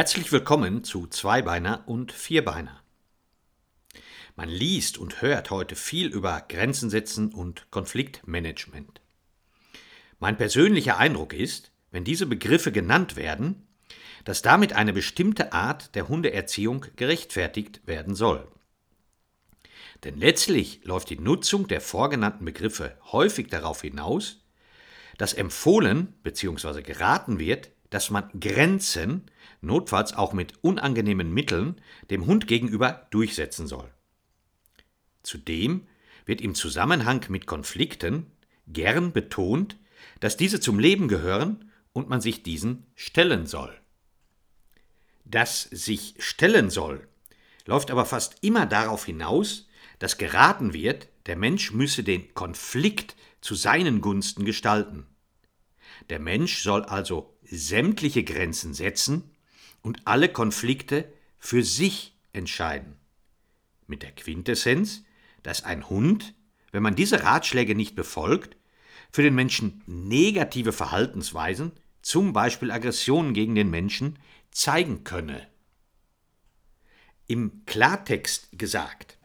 Herzlich willkommen zu Zweibeiner und Vierbeiner. Man liest und hört heute viel über Grenzen setzen und Konfliktmanagement. Mein persönlicher Eindruck ist, wenn diese Begriffe genannt werden, dass damit eine bestimmte Art der Hundeerziehung gerechtfertigt werden soll. Denn letztlich läuft die Nutzung der vorgenannten Begriffe häufig darauf hinaus, dass empfohlen bzw. geraten wird, dass man Grenzen, notfalls auch mit unangenehmen Mitteln, dem Hund gegenüber durchsetzen soll. Zudem wird im Zusammenhang mit Konflikten gern betont, dass diese zum Leben gehören und man sich diesen stellen soll. Das sich stellen soll läuft aber fast immer darauf hinaus, dass geraten wird, der Mensch müsse den Konflikt zu seinen Gunsten gestalten. Der Mensch soll also sämtliche Grenzen setzen und alle Konflikte für sich entscheiden. Mit der Quintessenz, dass ein Hund, wenn man diese Ratschläge nicht befolgt, für den Menschen negative Verhaltensweisen, zum Beispiel Aggressionen gegen den Menschen, zeigen könne. Im Klartext gesagt,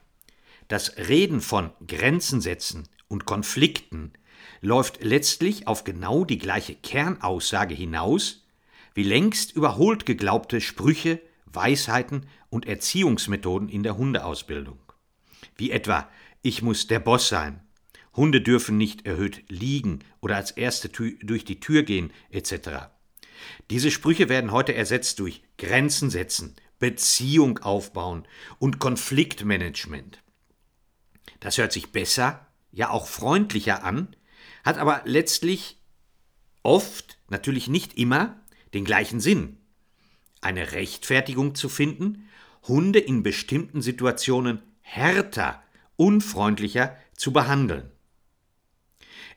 das Reden von Grenzen setzen und Konflikten läuft letztlich auf genau die gleiche Kernaussage hinaus, wie längst überholt geglaubte Sprüche, Weisheiten und Erziehungsmethoden in der Hundeausbildung. Wie etwa Ich muss der Boss sein, Hunde dürfen nicht erhöht liegen oder als Erste durch die Tür gehen, etc. Diese Sprüche werden heute ersetzt durch Grenzen setzen, Beziehung aufbauen und Konfliktmanagement. Das hört sich besser, ja auch freundlicher an, hat aber letztlich oft, natürlich nicht immer, den gleichen Sinn. Eine Rechtfertigung zu finden, Hunde in bestimmten Situationen härter, unfreundlicher zu behandeln.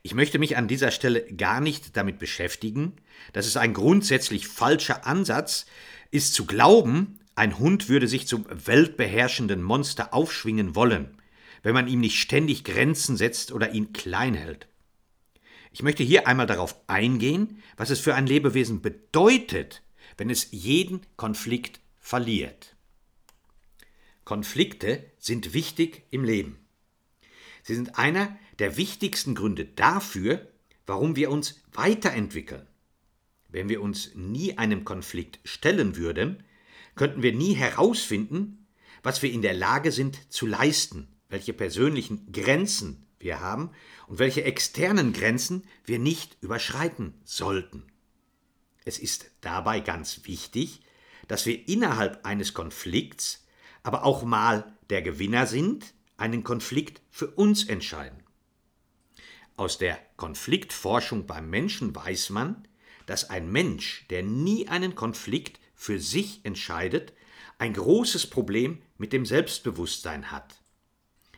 Ich möchte mich an dieser Stelle gar nicht damit beschäftigen, dass es ein grundsätzlich falscher Ansatz ist zu glauben, ein Hund würde sich zum weltbeherrschenden Monster aufschwingen wollen, wenn man ihm nicht ständig Grenzen setzt oder ihn klein hält. Ich möchte hier einmal darauf eingehen, was es für ein Lebewesen bedeutet, wenn es jeden Konflikt verliert. Konflikte sind wichtig im Leben. Sie sind einer der wichtigsten Gründe dafür, warum wir uns weiterentwickeln. Wenn wir uns nie einem Konflikt stellen würden, könnten wir nie herausfinden, was wir in der Lage sind zu leisten, welche persönlichen Grenzen wir haben und welche externen Grenzen wir nicht überschreiten sollten. Es ist dabei ganz wichtig, dass wir innerhalb eines Konflikts aber auch mal der Gewinner sind, einen Konflikt für uns entscheiden. Aus der Konfliktforschung beim Menschen weiß man, dass ein Mensch, der nie einen Konflikt für sich entscheidet, ein großes Problem mit dem Selbstbewusstsein hat.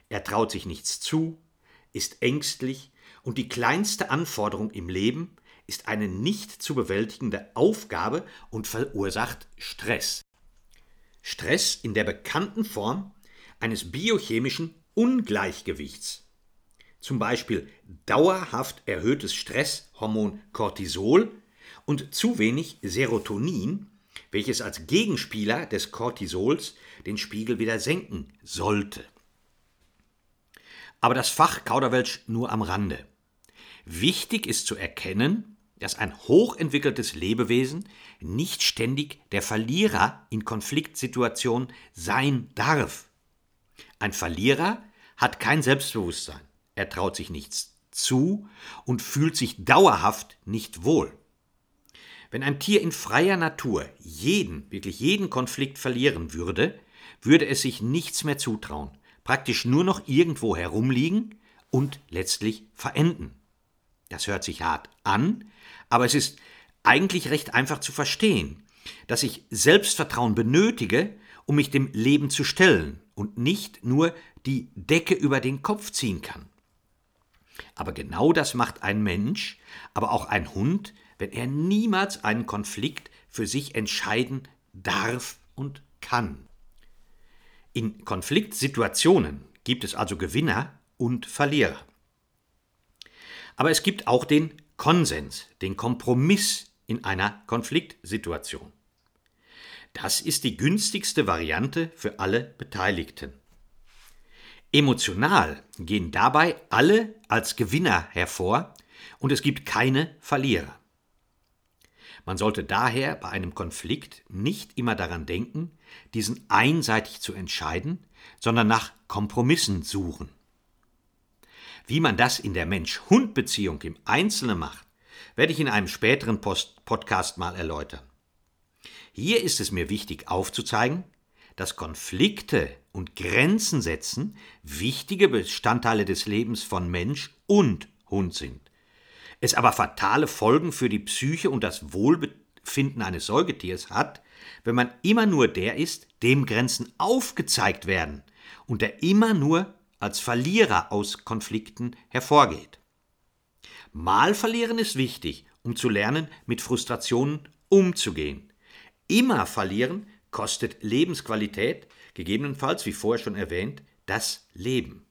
Er traut sich nichts zu, ist ängstlich und die kleinste Anforderung im Leben ist eine nicht zu bewältigende Aufgabe und verursacht Stress. Stress in der bekannten Form eines biochemischen Ungleichgewichts. Zum Beispiel dauerhaft erhöhtes Stresshormon Cortisol und zu wenig Serotonin, welches als Gegenspieler des Cortisols den Spiegel wieder senken sollte. Aber das Fach Kauderwelsch nur am Rande. Wichtig ist zu erkennen, dass ein hochentwickeltes Lebewesen nicht ständig der Verlierer in Konfliktsituationen sein darf. Ein Verlierer hat kein Selbstbewusstsein, er traut sich nichts zu und fühlt sich dauerhaft nicht wohl. Wenn ein Tier in freier Natur jeden, wirklich jeden Konflikt verlieren würde, würde es sich nichts mehr zutrauen, praktisch nur noch irgendwo herumliegen und letztlich verenden. Das hört sich hart an, aber es ist eigentlich recht einfach zu verstehen, dass ich Selbstvertrauen benötige, um mich dem Leben zu stellen und nicht nur die Decke über den Kopf ziehen kann. Aber genau das macht ein Mensch, aber auch ein Hund, wenn er niemals einen Konflikt für sich entscheiden darf und kann. In Konfliktsituationen gibt es also Gewinner und Verlierer. Aber es gibt auch den Konsens, den Kompromiss in einer Konfliktsituation. Das ist die günstigste Variante für alle Beteiligten. Emotional gehen dabei alle als Gewinner hervor und es gibt keine Verlierer. Man sollte daher bei einem Konflikt nicht immer daran denken, diesen einseitig zu entscheiden, sondern nach Kompromissen suchen. Wie man das in der Mensch-Hund-Beziehung im Einzelnen macht, werde ich in einem späteren Post Podcast mal erläutern. Hier ist es mir wichtig aufzuzeigen, dass Konflikte und Grenzen setzen wichtige Bestandteile des Lebens von Mensch und Hund sind. Es aber fatale Folgen für die Psyche und das Wohlbefinden eines Säugetiers hat, wenn man immer nur der ist, dem Grenzen aufgezeigt werden und der immer nur als Verlierer aus Konflikten hervorgeht. Mal verlieren ist wichtig, um zu lernen, mit Frustrationen umzugehen. Immer verlieren kostet Lebensqualität, gegebenenfalls, wie vorher schon erwähnt, das Leben.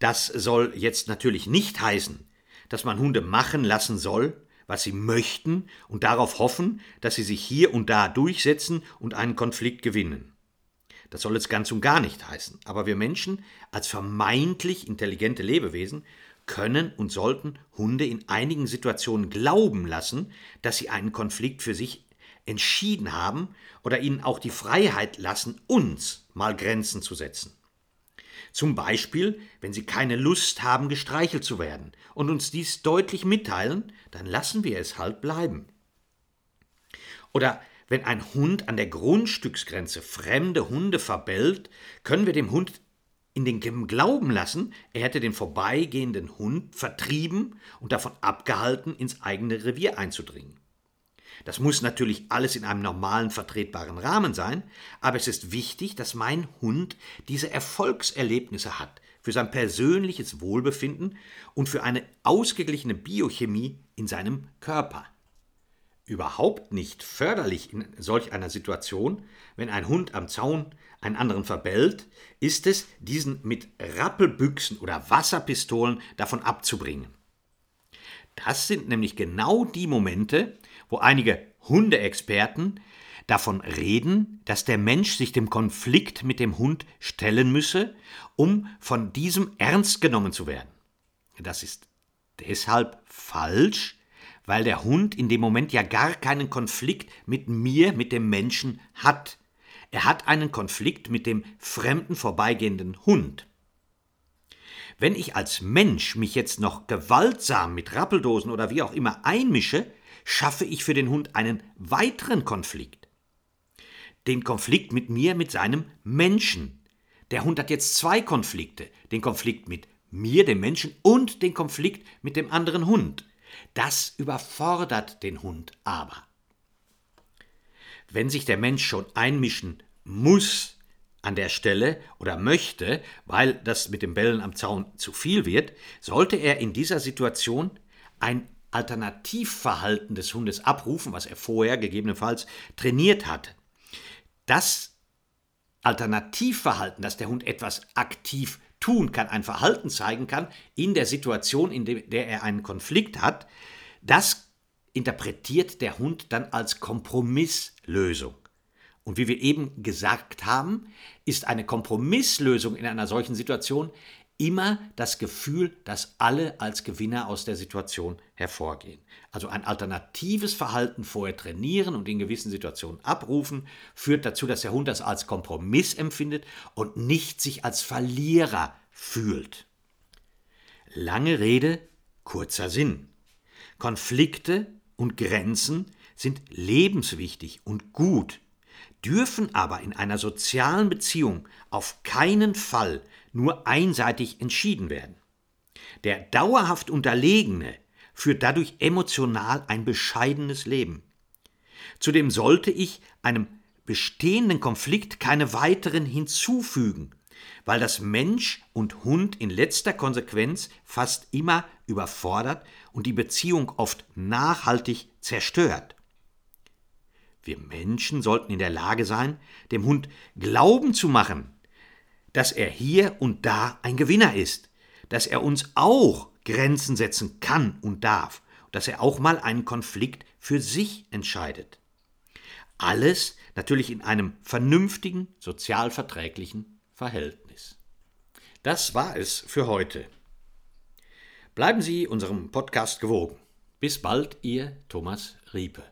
Das soll jetzt natürlich nicht heißen, dass man Hunde machen lassen soll, was sie möchten und darauf hoffen, dass sie sich hier und da durchsetzen und einen Konflikt gewinnen. Das soll es ganz und gar nicht heißen. Aber wir Menschen als vermeintlich intelligente Lebewesen können und sollten Hunde in einigen Situationen glauben lassen, dass sie einen Konflikt für sich entschieden haben oder ihnen auch die Freiheit lassen, uns mal Grenzen zu setzen. Zum Beispiel, wenn sie keine Lust haben, gestreichelt zu werden und uns dies deutlich mitteilen, dann lassen wir es halt bleiben. Oder wenn ein Hund an der Grundstücksgrenze fremde Hunde verbellt, können wir dem Hund in den Glauben lassen, er hätte den vorbeigehenden Hund vertrieben und davon abgehalten, ins eigene Revier einzudringen. Das muss natürlich alles in einem normalen, vertretbaren Rahmen sein, aber es ist wichtig, dass mein Hund diese Erfolgserlebnisse hat für sein persönliches Wohlbefinden und für eine ausgeglichene Biochemie in seinem Körper. Überhaupt nicht förderlich in solch einer Situation, wenn ein Hund am Zaun einen anderen verbellt, ist es, diesen mit Rappelbüchsen oder Wasserpistolen davon abzubringen. Das sind nämlich genau die Momente, wo einige Hundeexperten davon reden, dass der Mensch sich dem Konflikt mit dem Hund stellen müsse, um von diesem ernst genommen zu werden. Das ist deshalb falsch, weil der Hund in dem Moment ja gar keinen Konflikt mit mir, mit dem Menschen hat. Er hat einen Konflikt mit dem fremden vorbeigehenden Hund. Wenn ich als Mensch mich jetzt noch gewaltsam mit Rappeldosen oder wie auch immer einmische, schaffe ich für den Hund einen weiteren Konflikt. Den Konflikt mit mir, mit seinem Menschen. Der Hund hat jetzt zwei Konflikte. Den Konflikt mit mir, dem Menschen, und den Konflikt mit dem anderen Hund. Das überfordert den Hund aber. Wenn sich der Mensch schon einmischen muss an der Stelle oder möchte, weil das mit dem Bellen am Zaun zu viel wird, sollte er in dieser Situation ein Alternativverhalten des Hundes abrufen, was er vorher gegebenenfalls trainiert hat. Das Alternativverhalten, dass der Hund etwas aktiv tun kann, ein Verhalten zeigen kann in der Situation, in der er einen Konflikt hat, das interpretiert der Hund dann als Kompromisslösung. Und wie wir eben gesagt haben, ist eine Kompromisslösung in einer solchen Situation immer das Gefühl, dass alle als Gewinner aus der Situation hervorgehen. Also ein alternatives Verhalten vorher trainieren und in gewissen Situationen abrufen, führt dazu, dass der Hund das als Kompromiss empfindet und nicht sich als Verlierer fühlt. Lange Rede, kurzer Sinn. Konflikte und Grenzen sind lebenswichtig und gut, dürfen aber in einer sozialen Beziehung auf keinen Fall nur einseitig entschieden werden. Der dauerhaft Unterlegene führt dadurch emotional ein bescheidenes Leben. Zudem sollte ich einem bestehenden Konflikt keine weiteren hinzufügen, weil das Mensch und Hund in letzter Konsequenz fast immer überfordert und die Beziehung oft nachhaltig zerstört. Wir Menschen sollten in der Lage sein, dem Hund Glauben zu machen, dass er hier und da ein Gewinner ist, dass er uns auch Grenzen setzen kann und darf, dass er auch mal einen Konflikt für sich entscheidet. Alles natürlich in einem vernünftigen, sozialverträglichen Verhältnis. Das war es für heute. Bleiben Sie unserem Podcast gewogen. Bis bald, Ihr Thomas Riepe.